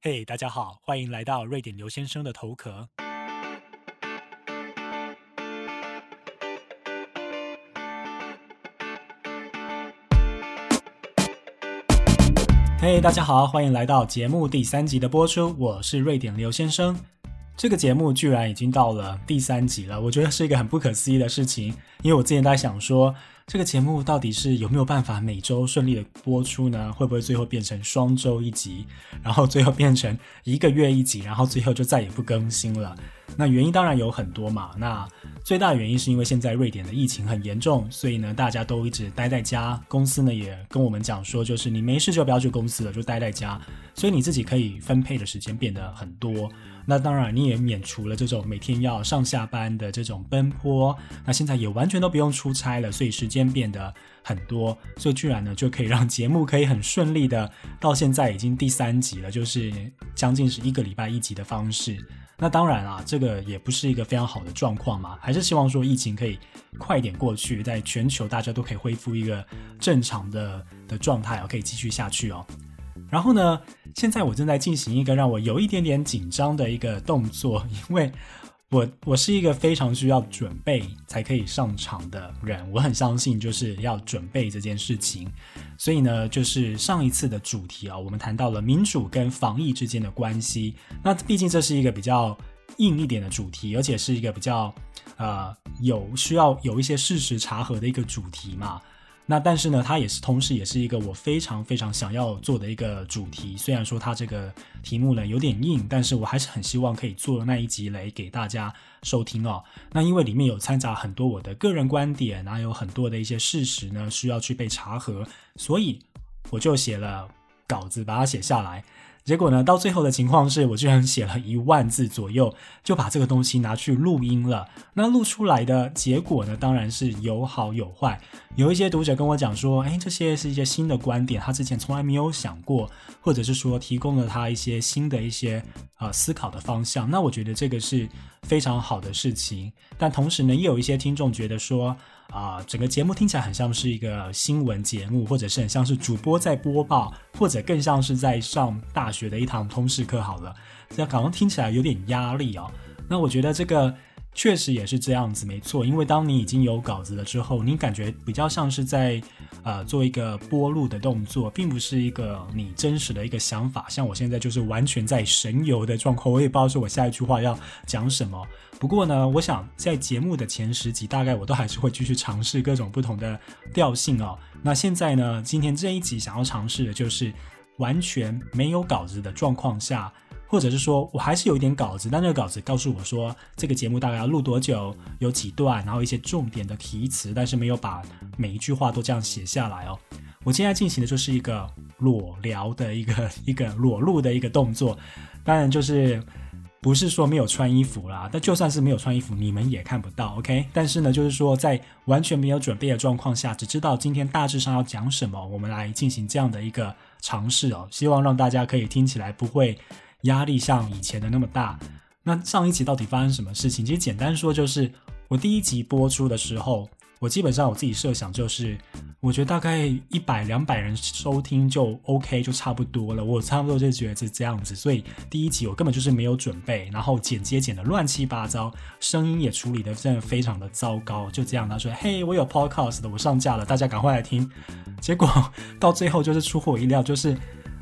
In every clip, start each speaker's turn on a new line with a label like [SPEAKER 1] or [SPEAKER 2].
[SPEAKER 1] 嘿，大家好，欢迎来到瑞典刘先生的头壳。嘿，大家好，欢迎来到节目第三集的播出，我是瑞典刘先生。这个节目居然已经到了第三集了，我觉得是一个很不可思议的事情，因为我之前在想说。这个节目到底是有没有办法每周顺利的播出呢？会不会最后变成双周一集，然后最后变成一个月一集，然后最后就再也不更新了？那原因当然有很多嘛。那最大的原因是因为现在瑞典的疫情很严重，所以呢大家都一直待在家。公司呢也跟我们讲说，就是你没事就不要去公司了，就待在家。所以你自己可以分配的时间变得很多。那当然，你也免除了这种每天要上下班的这种奔波。那现在也完全都不用出差了，所以时间变得很多，所以居然呢就可以让节目可以很顺利的到现在已经第三集了，就是将近是一个礼拜一集的方式。那当然啊，这个也不是一个非常好的状况嘛，还是希望说疫情可以快点过去，在全球大家都可以恢复一个正常的的状态哦，可以继续下去哦。然后呢？现在我正在进行一个让我有一点点紧张的一个动作，因为我我是一个非常需要准备才可以上场的人，我很相信就是要准备这件事情。所以呢，就是上一次的主题啊，我们谈到了民主跟防疫之间的关系。那毕竟这是一个比较硬一点的主题，而且是一个比较呃有需要有一些事实查核的一个主题嘛。那但是呢，它也是同时也是一个我非常非常想要做的一个主题。虽然说它这个题目呢有点硬，但是我还是很希望可以做那一集来给大家收听哦。那因为里面有掺杂很多我的个人观点，然后有很多的一些事实呢需要去被查核，所以我就写了稿子，把它写下来。结果呢，到最后的情况是我居然写了一万字左右，就把这个东西拿去录音了。那录出来的结果呢，当然是有好有坏。有一些读者跟我讲说，哎，这些是一些新的观点，他之前从来没有想过，或者是说提供了他一些新的一些呃思考的方向。那我觉得这个是非常好的事情。但同时呢，也有一些听众觉得说。啊，整个节目听起来很像是一个新闻节目，或者是很像是主播在播报，或者更像是在上大学的一堂通识课。好了，这好像听起来有点压力哦。那我觉得这个。确实也是这样子，没错。因为当你已经有稿子了之后，你感觉比较像是在，呃，做一个播录的动作，并不是一个你真实的一个想法。像我现在就是完全在神游的状况，我也不知道说我下一句话要讲什么。不过呢，我想在节目的前十集，大概我都还是会继续尝试各种不同的调性哦。那现在呢，今天这一集想要尝试的就是完全没有稿子的状况下。或者是说我还是有一点稿子，但那个稿子告诉我说这个节目大概要录多久，有几段，然后一些重点的题词，但是没有把每一句话都这样写下来哦。我现在进行的就是一个裸聊的一个一个裸露的一个动作，当然就是不是说没有穿衣服啦，但就算是没有穿衣服，你们也看不到，OK？但是呢，就是说在完全没有准备的状况下，只知道今天大致上要讲什么，我们来进行这样的一个尝试哦，希望让大家可以听起来不会。压力像以前的那么大，那上一集到底发生什么事情？其实简单说就是，我第一集播出的时候，我基本上我自己设想就是，我觉得大概一百两百人收听就 OK 就差不多了，我差不多就觉得是这样子，所以第一集我根本就是没有准备，然后剪接剪的乱七八糟，声音也处理的真的非常的糟糕，就这样他说，嘿，我有 Podcast 的，我上架了，大家赶快来听，结果到最后就是出乎我意料，就是。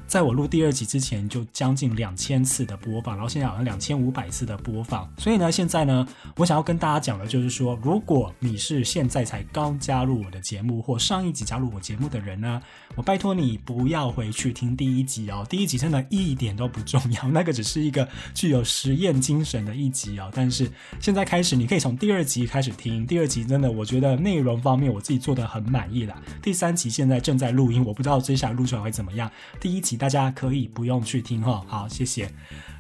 [SPEAKER 1] 在我录第二集之前，就将近两千次的播放，然后现在好像两千五百次的播放。所以呢，现在呢，我想要跟大家讲的就是说，如果你是现在才刚加入我的节目，或上一集加入我节目的人呢，我拜托你不要回去听第一集哦。第一集真的一点都不重要，那个只是一个具有实验精神的一集哦。但是现在开始，你可以从第二集开始听。第二集真的，我觉得内容方面我自己做的很满意了。第三集现在正在录音，我不知道接下来录出来会怎么样。第一集。大家可以不用去听哈，好，谢谢。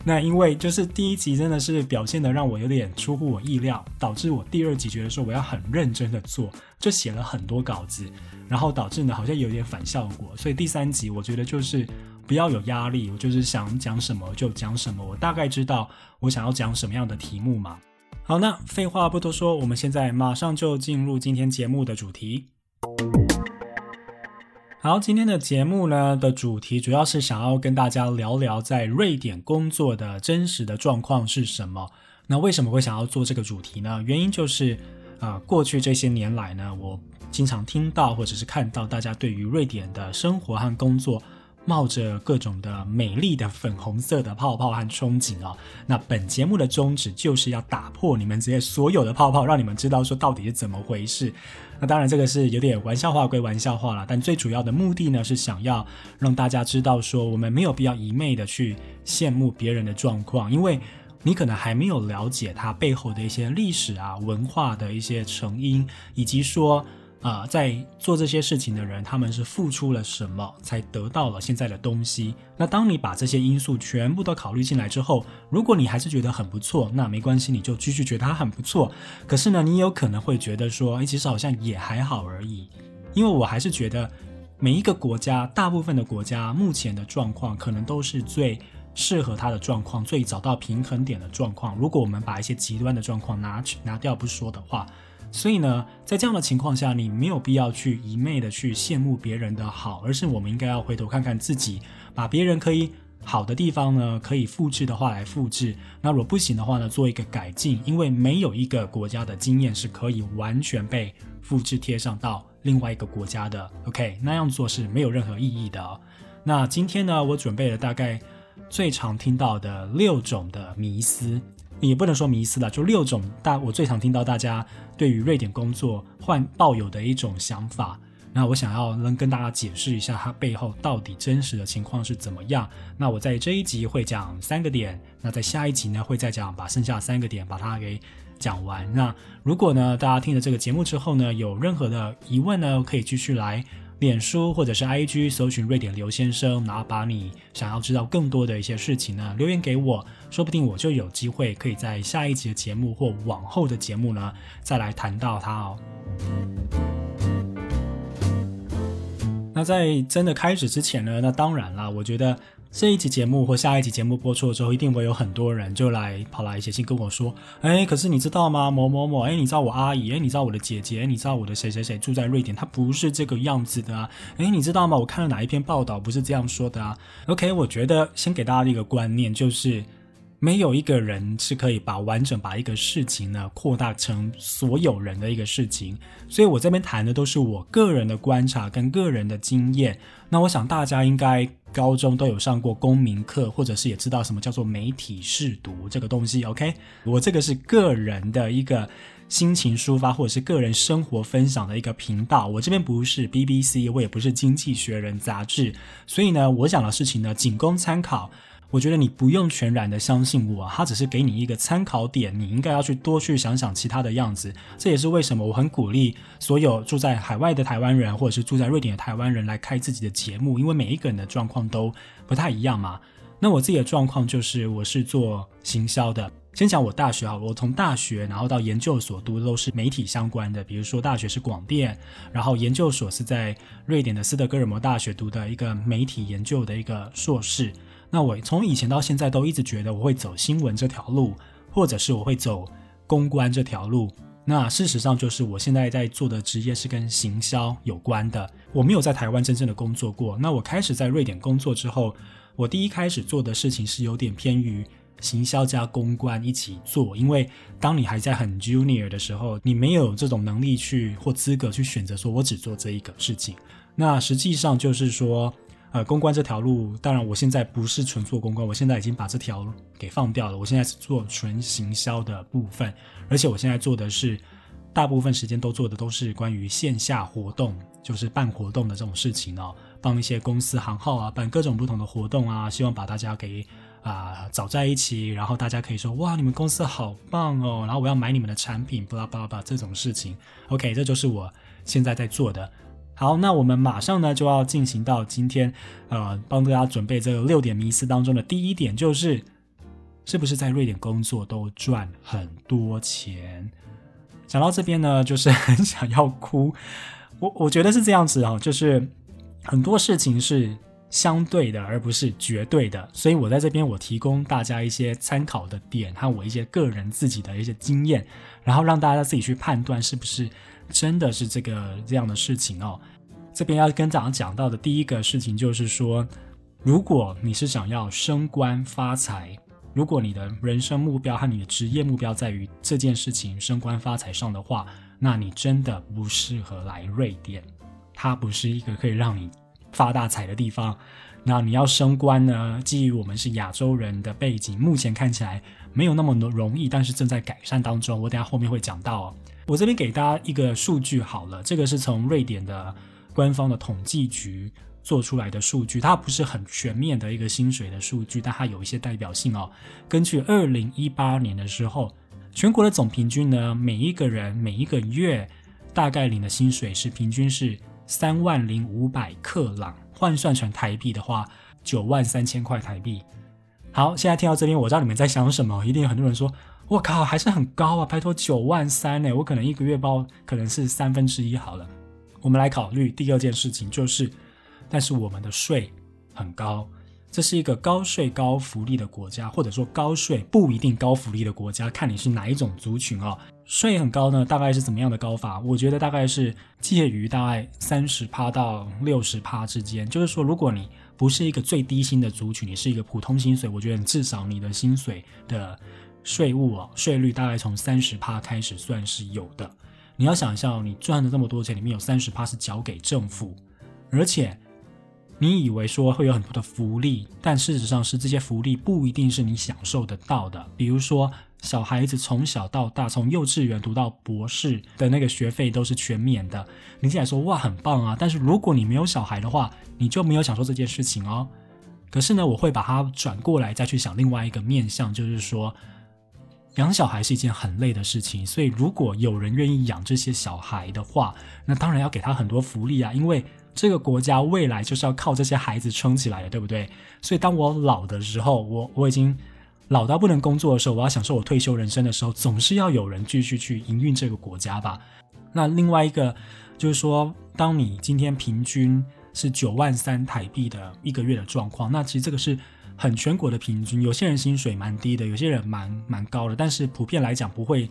[SPEAKER 1] 那因为就是第一集真的是表现的让我有点出乎我意料，导致我第二集觉得说我要很认真的做，就写了很多稿子，然后导致呢好像有点反效果。所以第三集我觉得就是不要有压力，我就是想讲什么就讲什么，我大概知道我想要讲什么样的题目嘛。好，那废话不多说，我们现在马上就进入今天节目的主题。好，今天的节目呢的主题主要是想要跟大家聊聊在瑞典工作的真实的状况是什么。那为什么会想要做这个主题呢？原因就是，呃，过去这些年来呢，我经常听到或者是看到大家对于瑞典的生活和工作。冒着各种的美丽的粉红色的泡泡和憧憬啊！那本节目的宗旨就是要打破你们这些所有的泡泡，让你们知道说到底是怎么回事。那当然这个是有点玩笑话归玩笑话啦，但最主要的目的呢是想要让大家知道说，我们没有必要一昧的去羡慕别人的状况，因为你可能还没有了解它背后的一些历史啊、文化的一些成因，以及说。啊，在做这些事情的人，他们是付出了什么才得到了现在的东西？那当你把这些因素全部都考虑进来之后，如果你还是觉得很不错，那没关系，你就继续觉得它很不错。可是呢，你有可能会觉得说，哎，其实好像也还好而已。因为我还是觉得每一个国家，大部分的国家目前的状况，可能都是最适合它的状况，最找到平衡点的状况。如果我们把一些极端的状况拿去拿掉不说的话。所以呢，在这样的情况下，你没有必要去一昧的去羡慕别人的好，而是我们应该要回头看看自己，把别人可以好的地方呢，可以复制的话来复制。那如果不行的话呢，做一个改进，因为没有一个国家的经验是可以完全被复制贴上到另外一个国家的。OK，那样做是没有任何意义的。那今天呢，我准备了大概最常听到的六种的迷思。也不能说迷思了，就六种大我最常听到大家对于瑞典工作换抱有的一种想法。那我想要能跟大家解释一下它背后到底真实的情况是怎么样。那我在这一集会讲三个点，那在下一集呢会再讲把剩下三个点把它给讲完。那如果呢大家听了这个节目之后呢有任何的疑问呢，可以继续来。脸书或者是 IG 搜寻瑞典刘先生，然后把你想要知道更多的一些事情呢留言给我，说不定我就有机会可以在下一集的节目或往后的节目呢再来谈到他哦。那在真的开始之前呢，那当然啦，我觉得。这一集节目或下一集节目播出了之后，一定会有很多人就来跑来写信跟我说：“哎，可是你知道吗？某某某，哎，你知道我阿姨？哎，你知道我的姐姐？你知道我的谁谁谁住在瑞典？他不是这个样子的啊！哎，你知道吗？我看了哪一篇报道不是这样说的啊？OK，我觉得先给大家一个观念，就是。没有一个人是可以把完整把一个事情呢扩大成所有人的一个事情，所以我这边谈的都是我个人的观察跟个人的经验。那我想大家应该高中都有上过公民课，或者是也知道什么叫做媒体试读这个东西。OK，我这个是个人的一个心情抒发或者是个人生活分享的一个频道，我这边不是 BBC，我也不是经济学人杂志，所以呢，我讲的事情呢仅供参考。我觉得你不用全然的相信我，他只是给你一个参考点，你应该要去多去想想其他的样子。这也是为什么我很鼓励所有住在海外的台湾人，或者是住在瑞典的台湾人来开自己的节目，因为每一个人的状况都不太一样嘛。那我自己的状况就是，我是做行销的。先讲我大学啊，我从大学然后到研究所读的都是媒体相关的，比如说大学是广电，然后研究所是在瑞典的斯德哥尔摩大学读的一个媒体研究的一个硕士。那我从以前到现在都一直觉得我会走新闻这条路，或者是我会走公关这条路。那事实上就是我现在在做的职业是跟行销有关的。我没有在台湾真正的工作过。那我开始在瑞典工作之后，我第一开始做的事情是有点偏于行销加公关一起做。因为当你还在很 junior 的时候，你没有这种能力去或资格去选择说我只做这一个事情。那实际上就是说。呃，公关这条路，当然我现在不是纯做公关，我现在已经把这条给放掉了。我现在是做纯行销的部分，而且我现在做的是大部分时间都做的都是关于线下活动，就是办活动的这种事情哦，帮一些公司行号啊办各种不同的活动啊，希望把大家给啊找在一起，然后大家可以说哇，你们公司好棒哦，然后我要买你们的产品，巴拉巴拉巴拉这种事情。OK，这就是我现在在做的。好，那我们马上呢就要进行到今天，呃，帮大家准备这个六点迷思当中的第一点，就是是不是在瑞典工作都赚很多钱？讲到这边呢，就是 很想要哭。我我觉得是这样子哦，就是很多事情是相对的，而不是绝对的。所以我在这边我提供大家一些参考的点和我一些个人自己的一些经验，然后让大家自己去判断是不是。真的是这个这样的事情哦。这边要跟大家讲到的第一个事情就是说，如果你是想要升官发财，如果你的人生目标和你的职业目标在于这件事情升官发财上的话，那你真的不适合来瑞典，它不是一个可以让你发大财的地方。那你要升官呢？基于我们是亚洲人的背景，目前看起来没有那么容易，但是正在改善当中。我等下后面会讲到。我这边给大家一个数据好了，这个是从瑞典的官方的统计局做出来的数据，它不是很全面的一个薪水的数据，但它有一些代表性哦。根据二零一八年的时候，全国的总平均呢，每一个人每一个月大概领的薪水是平均是三万零五百克朗。换算成台币的话，九万三千块台币。好，现在听到这边，我知道你们在想什么，一定有很多人说：“我靠，还是很高啊！拜托，九万三呢？我可能一个月包可能是三分之一好了。”我们来考虑第二件事情，就是，但是我们的税很高。这是一个高税高福利的国家，或者说高税不一定高福利的国家，看你是哪一种族群哦。税很高呢，大概是怎么样的高法？我觉得大概是介于大概三十趴到六十趴之间。就是说，如果你不是一个最低薪的族群，你是一个普通薪水，我觉得至少你的薪水的税务哦，税率大概从三十趴开始算是有的。你要想象，你赚了这么多钱，里面有三十趴是交给政府，而且。你以为说会有很多的福利，但事实上是这些福利不一定是你享受得到的。比如说，小孩子从小到大，从幼稚园读到博士的那个学费都是全免的。你起来说哇，很棒啊！但是如果你没有小孩的话，你就没有享受这件事情哦。可是呢，我会把它转过来再去想另外一个面向，就是说，养小孩是一件很累的事情。所以如果有人愿意养这些小孩的话，那当然要给他很多福利啊，因为。这个国家未来就是要靠这些孩子撑起来的，对不对？所以当我老的时候，我我已经老到不能工作的时候，我要享受我退休人生的时候，总是要有人继续去营运这个国家吧。那另外一个就是说，当你今天平均是九万三台币的一个月的状况，那其实这个是很全国的平均。有些人薪水蛮低的，有些人蛮蛮高的，但是普遍来讲不会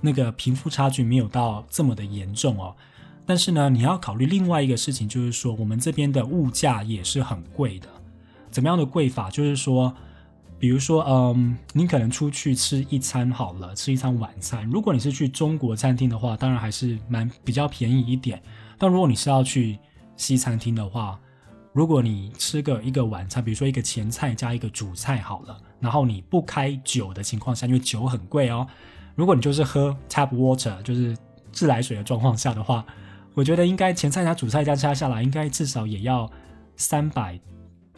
[SPEAKER 1] 那个贫富差距没有到这么的严重哦。但是呢，你要考虑另外一个事情，就是说我们这边的物价也是很贵的。怎么样的贵法？就是说，比如说，嗯，你可能出去吃一餐好了，吃一餐晚餐。如果你是去中国餐厅的话，当然还是蛮比较便宜一点。但如果你是要去西餐厅的话，如果你吃个一个晚餐，比如说一个前菜加一个主菜好了，然后你不开酒的情况下，因为酒很贵哦。如果你就是喝 tap water，就是自来水的状况下的话。我觉得应该前菜加主菜加加下来，应该至少也要三百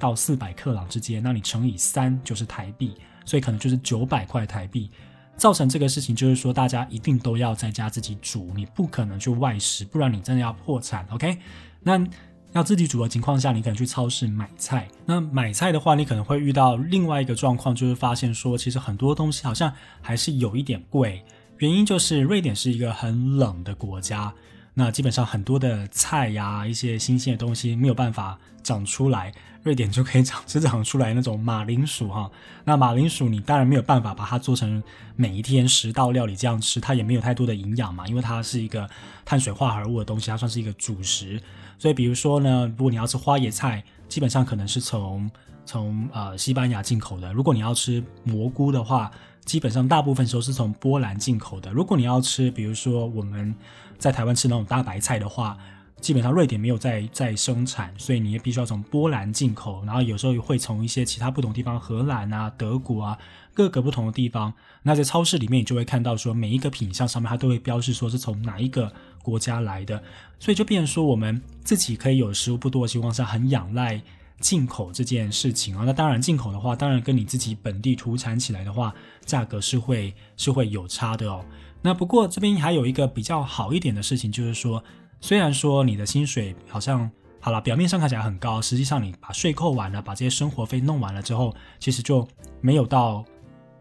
[SPEAKER 1] 到四百克朗之间。那你乘以三就是台币，所以可能就是九百块台币。造成这个事情就是说，大家一定都要在家自己煮，你不可能去外食，不然你真的要破产。OK？那要自己煮的情况下，你可能去超市买菜。那买菜的话，你可能会遇到另外一个状况，就是发现说，其实很多东西好像还是有一点贵。原因就是瑞典是一个很冷的国家。那基本上很多的菜呀，一些新鲜的东西没有办法长出来，瑞典就可以长只长出来那种马铃薯哈。那马铃薯你当然没有办法把它做成每一天十道料理这样吃，它也没有太多的营养嘛，因为它是一个碳水化合物的东西，它算是一个主食。所以比如说呢，如果你要吃花椰菜，基本上可能是从从呃西班牙进口的；如果你要吃蘑菇的话，基本上大部分时候是从波兰进口的。如果你要吃，比如说我们。在台湾吃那种大白菜的话，基本上瑞典没有在在生产，所以你也必须要从波兰进口，然后有时候会从一些其他不同地方，荷兰啊、德国啊各个不同的地方。那在超市里面，你就会看到说每一个品相上面它都会标示说是从哪一个国家来的，所以就变成说我们自己可以有食物不多的情况下，很仰赖进口这件事情啊。那当然进口的话，当然跟你自己本地土产起来的话，价格是会是会有差的哦。那不过这边还有一个比较好一点的事情，就是说，虽然说你的薪水好像好了，表面上看起来很高，实际上你把税扣完了，把这些生活费弄完了之后，其实就没有到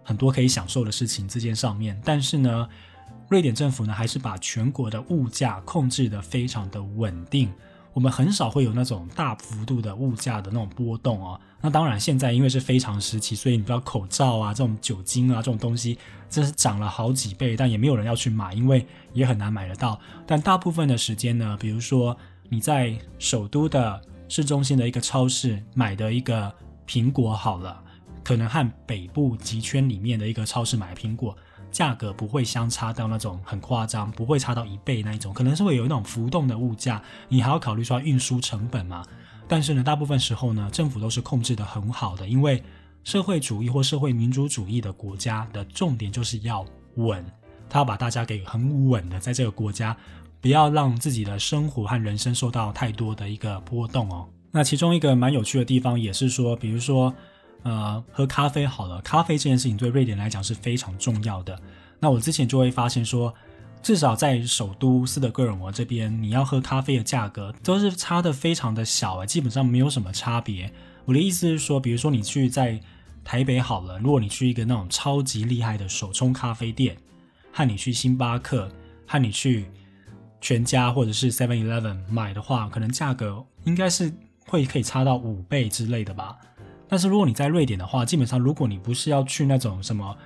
[SPEAKER 1] 很多可以享受的事情这件上面。但是呢，瑞典政府呢还是把全国的物价控制的非常的稳定。我们很少会有那种大幅度的物价的那种波动哦。那当然，现在因为是非常时期，所以你知道口罩啊、这种酒精啊这种东西，真是涨了好几倍，但也没有人要去买，因为也很难买得到。但大部分的时间呢，比如说你在首都的市中心的一个超市买的一个苹果好了，可能和北部极圈里面的一个超市买的苹果价格不会相差到那种很夸张，不会差到一倍那一种，可能是会有那种浮动的物价，你还要考虑说运输成本嘛。但是呢，大部分时候呢，政府都是控制的很好的，因为社会主义或社会民主主义的国家的重点就是要稳，他要把大家给很稳的在这个国家，不要让自己的生活和人生受到太多的一个波动哦。那其中一个蛮有趣的地方也是说，比如说，呃，喝咖啡好了，咖啡这件事情对瑞典来讲是非常重要的。那我之前就会发现说。至少在首都斯德哥尔摩这边，你要喝咖啡的价格都是差的非常的小啊，基本上没有什么差别。我的意思是说，比如说你去在台北好了，如果你去一个那种超级厉害的手冲咖啡店，和你去星巴克，和你去全家或者是 Seven Eleven 买的话，可能价格应该是会可以差到五倍之类的吧。但是如果你在瑞典的话，基本上如果你不是要去那种什么。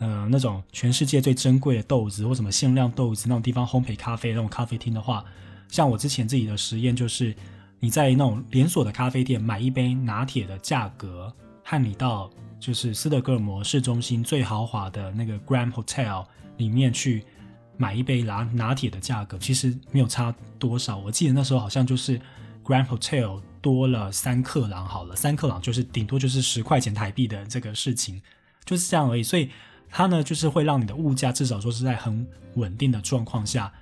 [SPEAKER 1] 呃，那种全世界最珍贵的豆子或什么限量豆子那种地方烘焙咖啡那种咖啡厅的话，像我之前自己的实验就是，你在那种连锁的咖啡店买一杯拿铁的价格，和你到就是斯德哥尔摩市中心最豪华的那个 Grand Hotel 里面去买一杯拿拿铁的价格，其实没有差多少。我记得那时候好像就是 Grand Hotel 多了三克朗，好了，三克朗就是顶多就是十块钱台币的这个事情，就是这样而已。所以。它呢，就是会让你的物价至少说是在很稳定的状况下。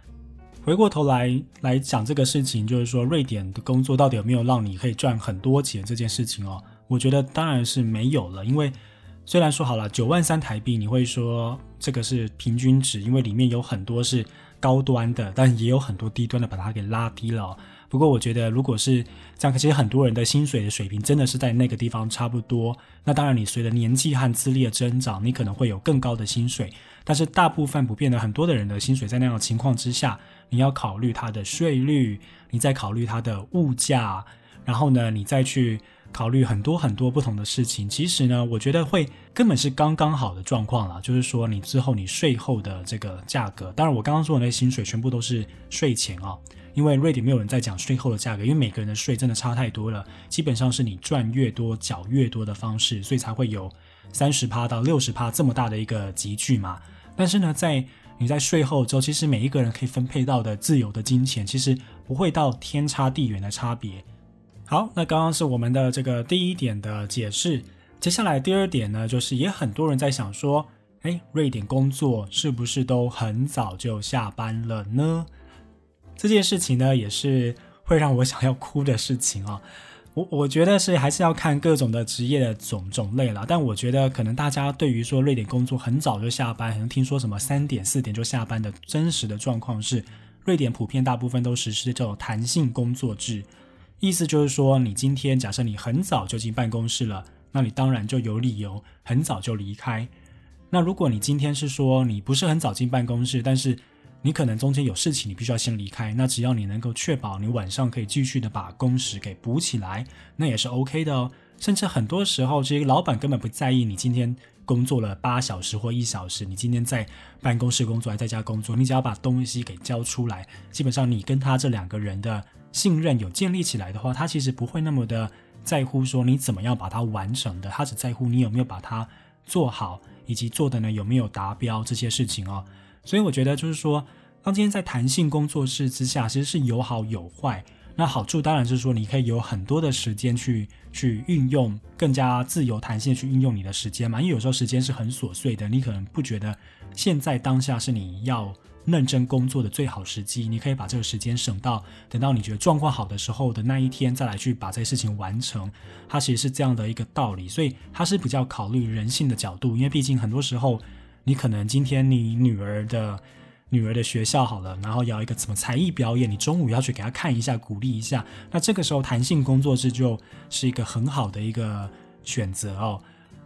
[SPEAKER 1] 回过头来来讲这个事情，就是说瑞典的工作到底有没有让你可以赚很多钱这件事情哦？我觉得当然是没有了，因为虽然说好了九万三台币，你会说这个是平均值，因为里面有很多是高端的，但也有很多低端的把它给拉低了。不过我觉得，如果是这样，其实很多人的薪水的水平真的是在那个地方差不多。那当然，你随着年纪和资历的增长，你可能会有更高的薪水。但是大部分不变的，很多的人的薪水在那样的情况之下，你要考虑它的税率，你再考虑它的物价，然后呢，你再去考虑很多很多不同的事情。其实呢，我觉得会根本是刚刚好的状况了。就是说，你之后你税后的这个价格，当然我刚刚说的那些薪水全部都是税前啊。因为瑞典没有人在讲税后的价格，因为每个人的税真的差太多了，基本上是你赚越多缴越多的方式，所以才会有三十趴到六十趴这么大的一个集聚嘛。但是呢，在你在税后之后，其实每一个人可以分配到的自由的金钱，其实不会到天差地远的差别。好，那刚刚是我们的这个第一点的解释，接下来第二点呢，就是也很多人在想说，哎，瑞典工作是不是都很早就下班了呢？这件事情呢，也是会让我想要哭的事情啊。我我觉得是还是要看各种的职业的种种类了。但我觉得可能大家对于说瑞典工作很早就下班，可能听说什么三点四点就下班的真实的状况是，瑞典普遍大部分都实施这种弹性工作制，意思就是说，你今天假设你很早就进办公室了，那你当然就有理由很早就离开。那如果你今天是说你不是很早进办公室，但是你可能中间有事情，你必须要先离开。那只要你能够确保你晚上可以继续的把工时给补起来，那也是 OK 的哦。甚至很多时候，这些老板根本不在意你今天工作了八小时或一小时，你今天在办公室工作还在家工作，你只要把东西给交出来，基本上你跟他这两个人的信任有建立起来的话，他其实不会那么的在乎说你怎么样把它完成的，他只在乎你有没有把它做好，以及做的呢有没有达标这些事情哦。所以我觉得就是说，当今天在弹性工作室之下，其实是有好有坏。那好处当然是说，你可以有很多的时间去去运用，更加自由弹性去运用你的时间嘛。因为有时候时间是很琐碎的，你可能不觉得现在当下是你要认真工作的最好时机。你可以把这个时间省到等到你觉得状况好的时候的那一天再来去把这些事情完成。它其实是这样的一个道理，所以它是比较考虑人性的角度，因为毕竟很多时候。你可能今天你女儿的女儿的学校好了，然后要一个什么才艺表演，你中午要去给她看一下，鼓励一下。那这个时候弹性工作室就是一个很好的一个选择哦。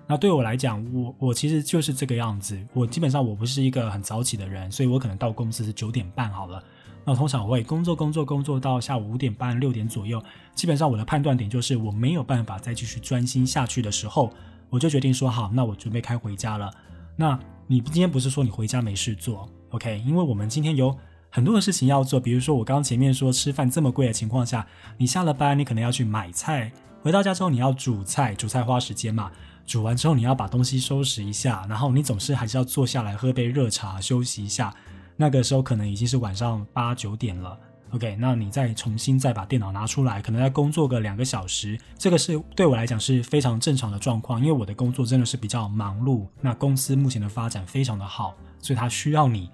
[SPEAKER 1] 那对我来讲，我我其实就是这个样子。我基本上我不是一个很早起的人，所以我可能到公司是九点半好了。那通常我会工作工作工作到下午五点半六点左右。基本上我的判断点就是我没有办法再继续专心下去的时候，我就决定说好，那我准备开回家了。那你今天不是说你回家没事做，OK？因为我们今天有很多的事情要做，比如说我刚刚前面说吃饭这么贵的情况下，你下了班你可能要去买菜，回到家之后你要煮菜，煮菜花时间嘛，煮完之后你要把东西收拾一下，然后你总是还是要坐下来喝杯热茶休息一下，那个时候可能已经是晚上八九点了。OK，那你再重新再把电脑拿出来，可能要工作个两个小时，这个是对我来讲是非常正常的状况，因为我的工作真的是比较忙碌，那公司目前的发展非常的好，所以它需要你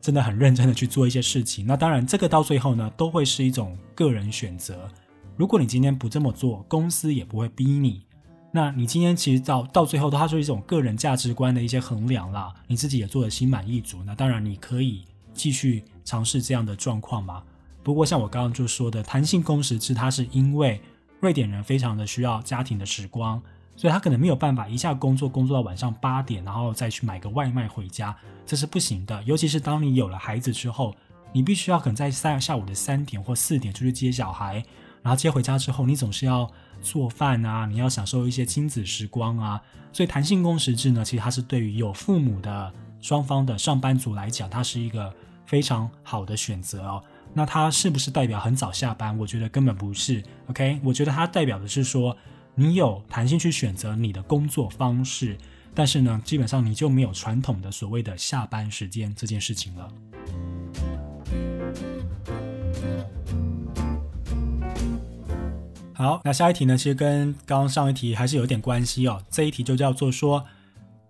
[SPEAKER 1] 真的很认真的去做一些事情。那当然，这个到最后呢，都会是一种个人选择。如果你今天不这么做，公司也不会逼你。那你今天其实到到最后，它是一种个人价值观的一些衡量啦，你自己也做的心满意足，那当然你可以继续尝试这样的状况嘛。不过，像我刚刚就说的，弹性工时制，它是因为瑞典人非常的需要家庭的时光，所以他可能没有办法一下工作工作到晚上八点，然后再去买个外卖回家，这是不行的。尤其是当你有了孩子之后，你必须要可能在三下午的三点或四点出去接小孩，然后接回家之后，你总是要做饭啊，你要享受一些亲子时光啊。所以，弹性工时制呢，其实它是对于有父母的双方的上班族来讲，它是一个非常好的选择哦。那它是不是代表很早下班？我觉得根本不是。OK，我觉得它代表的是说，你有弹性去选择你的工作方式，但是呢，基本上你就没有传统的所谓的下班时间这件事情了。好，那下一题呢，其实跟刚刚上一题还是有点关系哦。这一题就叫做说，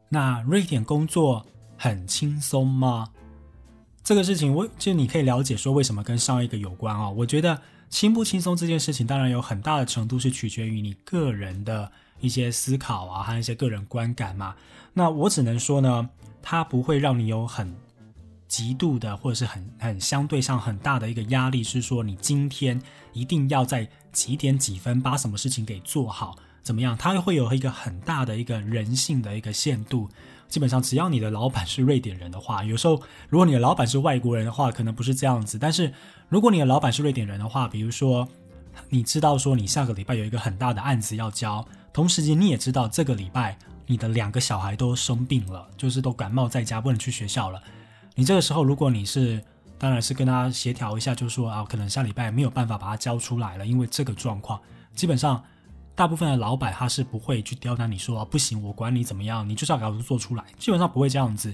[SPEAKER 1] 那瑞典工作很轻松吗？这个事情，我就你可以了解说为什么跟上一个有关啊？我觉得轻不轻松这件事情，当然有很大的程度是取决于你个人的一些思考啊，和一些个人观感嘛。那我只能说呢，它不会让你有很极度的，或者是很很相对上很大的一个压力，是说你今天一定要在几点几分把什么事情给做好，怎么样？它会有一个很大的一个人性的一个限度。基本上，只要你的老板是瑞典人的话，有时候如果你的老板是外国人的话，可能不是这样子。但是如果你的老板是瑞典人的话，比如说你知道说你下个礼拜有一个很大的案子要交，同时你也知道这个礼拜你的两个小孩都生病了，就是都感冒在家不能去学校了。你这个时候如果你是，当然是跟他协调一下，就说啊，可能下礼拜没有办法把它交出来了，因为这个状况，基本上。大部分的老板他是不会去刁难你说不行，我管你怎么样，你就是要给我做出来，基本上不会这样子。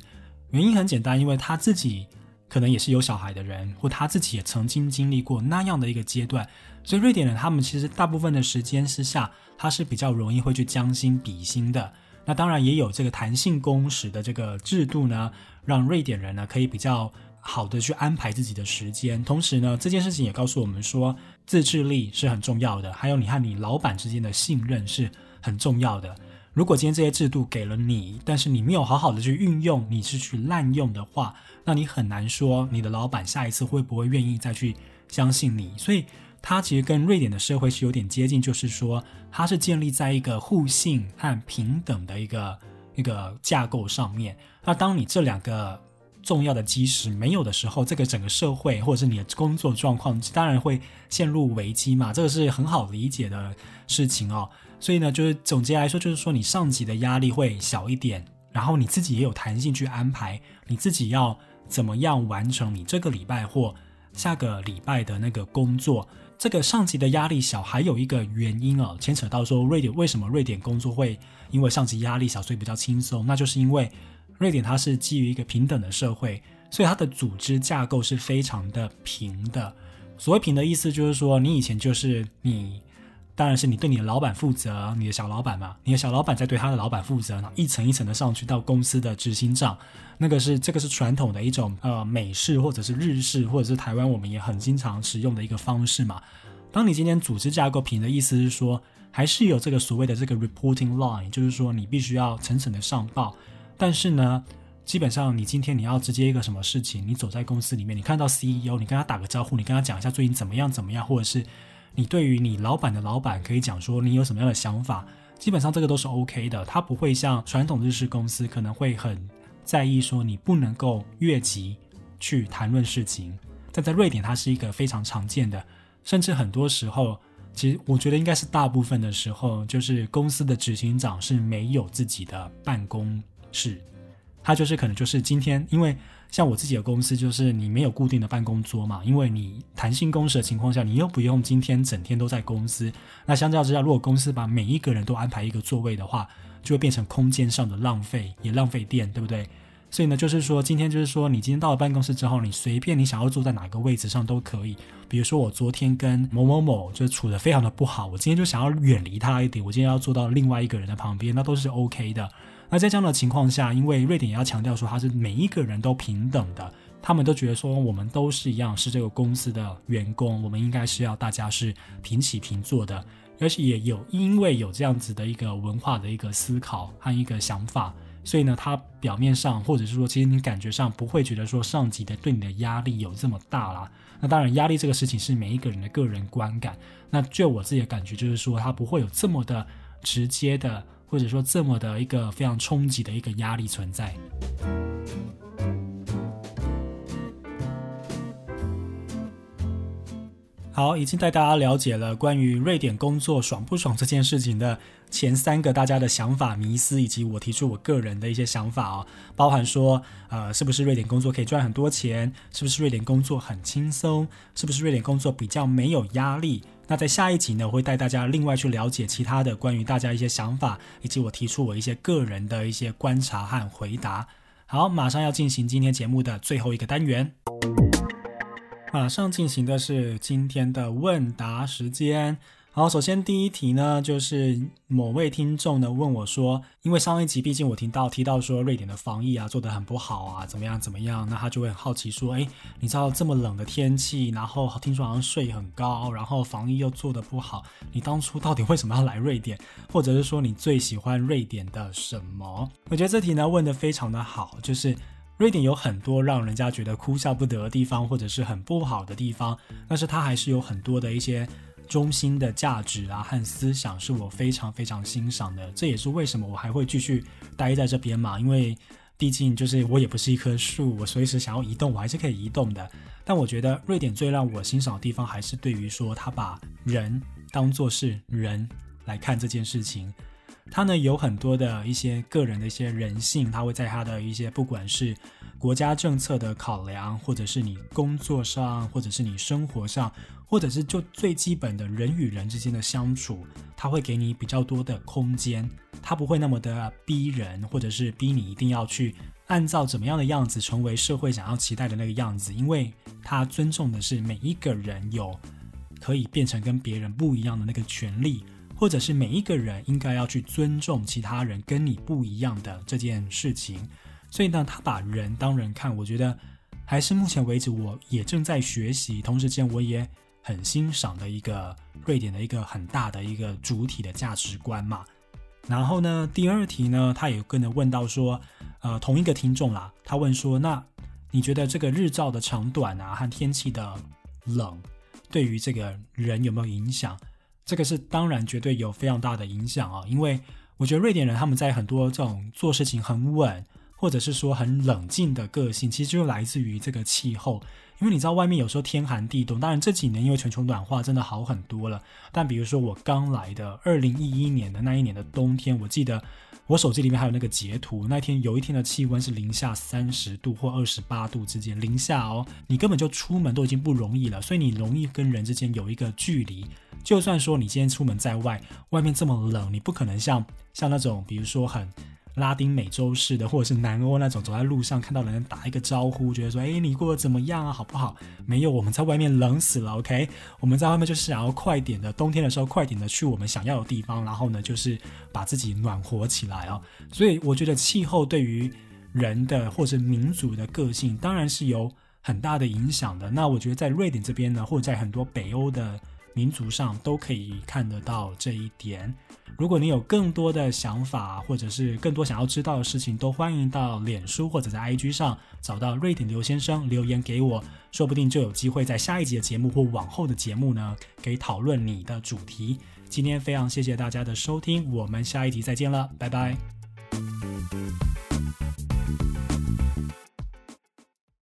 [SPEAKER 1] 原因很简单，因为他自己可能也是有小孩的人，或他自己也曾经经历过那样的一个阶段，所以瑞典人他们其实大部分的时间之下，他是比较容易会去将心比心的。那当然也有这个弹性工时的这个制度呢，让瑞典人呢可以比较。好的，去安排自己的时间，同时呢，这件事情也告诉我们说，自制力是很重要的，还有你和你老板之间的信任是很重要的。如果今天这些制度给了你，但是你没有好好的去运用，你是去滥用的话，那你很难说你的老板下一次会不会愿意再去相信你。所以，它其实跟瑞典的社会是有点接近，就是说，它是建立在一个互信和平等的一个一个架构上面。那当你这两个重要的基石没有的时候，这个整个社会或者是你的工作状况，当然会陷入危机嘛。这个是很好理解的事情哦。所以呢，就是总结来说，就是说你上级的压力会小一点，然后你自己也有弹性去安排你自己要怎么样完成你这个礼拜或下个礼拜的那个工作。这个上级的压力小，还有一个原因哦，牵扯到说瑞典为什么瑞典工作会因为上级压力小，所以比较轻松，那就是因为。瑞典它是基于一个平等的社会，所以它的组织架构是非常的平的。所谓平的意思就是说，你以前就是你，当然是你对你的老板负责，你的小老板嘛，你的小老板在对他的老板负责，然后一层一层的上去到公司的执行长，那个是这个是传统的一种呃美式或者是日式或者是台湾我们也很经常使用的一个方式嘛。当你今天组织架构平的意思是说，还是有这个所谓的这个 reporting line，就是说你必须要层层的上报。但是呢，基本上你今天你要直接一个什么事情，你走在公司里面，你看到 CEO，你跟他打个招呼，你跟他讲一下最近怎么样怎么样，或者是你对于你老板的老板可以讲说你有什么样的想法，基本上这个都是 OK 的。他不会像传统日式公司可能会很在意说你不能够越级去谈论事情。但在瑞典，它是一个非常常见的，甚至很多时候，其实我觉得应该是大部分的时候，就是公司的执行长是没有自己的办公。是，他就是可能就是今天，因为像我自己的公司，就是你没有固定的办公桌嘛，因为你弹性工时的情况下，你又不用今天整天都在公司。那相较之下，如果公司把每一个人都安排一个座位的话，就会变成空间上的浪费，也浪费电，对不对？所以呢，就是说，今天就是说，你今天到了办公室之后，你随便你想要坐在哪个位置上都可以。比如说，我昨天跟某某某就处的非常的不好，我今天就想要远离他一点，我今天要坐到另外一个人的旁边，那都是 OK 的。那在这样的情况下，因为瑞典也要强调说，他是每一个人都平等的，他们都觉得说，我们都是一样，是这个公司的员工，我们应该是要大家是平起平坐的，而且也有因为有这样子的一个文化的一个思考和一个想法。所以呢，他表面上或者是说，其实你感觉上不会觉得说上级的对你的压力有这么大啦。那当然，压力这个事情是每一个人的个人观感。那就我自己的感觉，就是说他不会有这么的直接的，或者说这么的一个非常冲击的一个压力存在。好，已经带大家了解了关于瑞典工作爽不爽这件事情的前三个大家的想法迷思，以及我提出我个人的一些想法哦，包含说，呃，是不是瑞典工作可以赚很多钱？是不是瑞典工作很轻松？是不是瑞典工作比较没有压力？那在下一集呢，我会带大家另外去了解其他的关于大家一些想法，以及我提出我一些个人的一些观察和回答。好，马上要进行今天节目的最后一个单元。马上进行的是今天的问答时间。好，首先第一题呢，就是某位听众呢问我说，因为上一集毕竟我听到提到说瑞典的防疫啊做得很不好啊，怎么样怎么样，那他就会很好奇说，哎，你知道这么冷的天气，然后听说好像税很高，然后防疫又做得不好，你当初到底为什么要来瑞典？或者是说你最喜欢瑞典的什么？我觉得这题呢问得非常的好，就是。瑞典有很多让人家觉得哭笑不得的地方，或者是很不好的地方，但是它还是有很多的一些中心的价值啊和思想，是我非常非常欣赏的。这也是为什么我还会继续待在这边嘛，因为毕竟就是我也不是一棵树，我随时想要移动，我还是可以移动的。但我觉得瑞典最让我欣赏的地方，还是对于说他把人当做是人来看这件事情。他呢有很多的一些个人的一些人性，他会在他的一些不管是国家政策的考量，或者是你工作上，或者是你生活上，或者是就最基本的人与人之间的相处，他会给你比较多的空间，他不会那么的逼人，或者是逼你一定要去按照怎么样的样子成为社会想要期待的那个样子，因为他尊重的是每一个人有可以变成跟别人不一样的那个权利。或者是每一个人应该要去尊重其他人跟你不一样的这件事情，所以呢，他把人当人看，我觉得还是目前为止我也正在学习，同时间我也很欣赏的一个瑞典的一个很大的一个主体的价值观嘛。然后呢，第二题呢，他也跟着问到说，呃，同一个听众啦，他问说，那你觉得这个日照的长短啊和天气的冷，对于这个人有没有影响？这个是当然绝对有非常大的影响啊，因为我觉得瑞典人他们在很多这种做事情很稳，或者是说很冷静的个性，其实就来自于这个气候。因为你知道外面有时候天寒地冻，当然这几年因为全球暖化真的好很多了。但比如说我刚来的二零一一年的那一年的冬天，我记得。我手机里面还有那个截图，那天有一天的气温是零下三十度或二十八度之间，零下哦，你根本就出门都已经不容易了，所以你容易跟人之间有一个距离。就算说你今天出门在外，外面这么冷，你不可能像像那种比如说很。拉丁美洲式的，或者是南欧那种，走在路上看到人打一个招呼，觉得说，哎，你过得怎么样啊？好不好？没有，我们在外面冷死了，OK？我们在外面就是想要快点的，冬天的时候快点的去我们想要的地方，然后呢，就是把自己暖和起来哦。所以我觉得气候对于人的或者民族的个性，当然是有很大的影响的。那我觉得在瑞典这边呢，或者在很多北欧的民族上，都可以看得到这一点。如果你有更多的想法，或者是更多想要知道的事情，都欢迎到脸书或者在 IG 上找到瑞典刘先生留言给我，说不定就有机会在下一集的节目或往后的节目呢，可以讨论你的主题。今天非常谢谢大家的收听，我们下一集再见了，拜拜。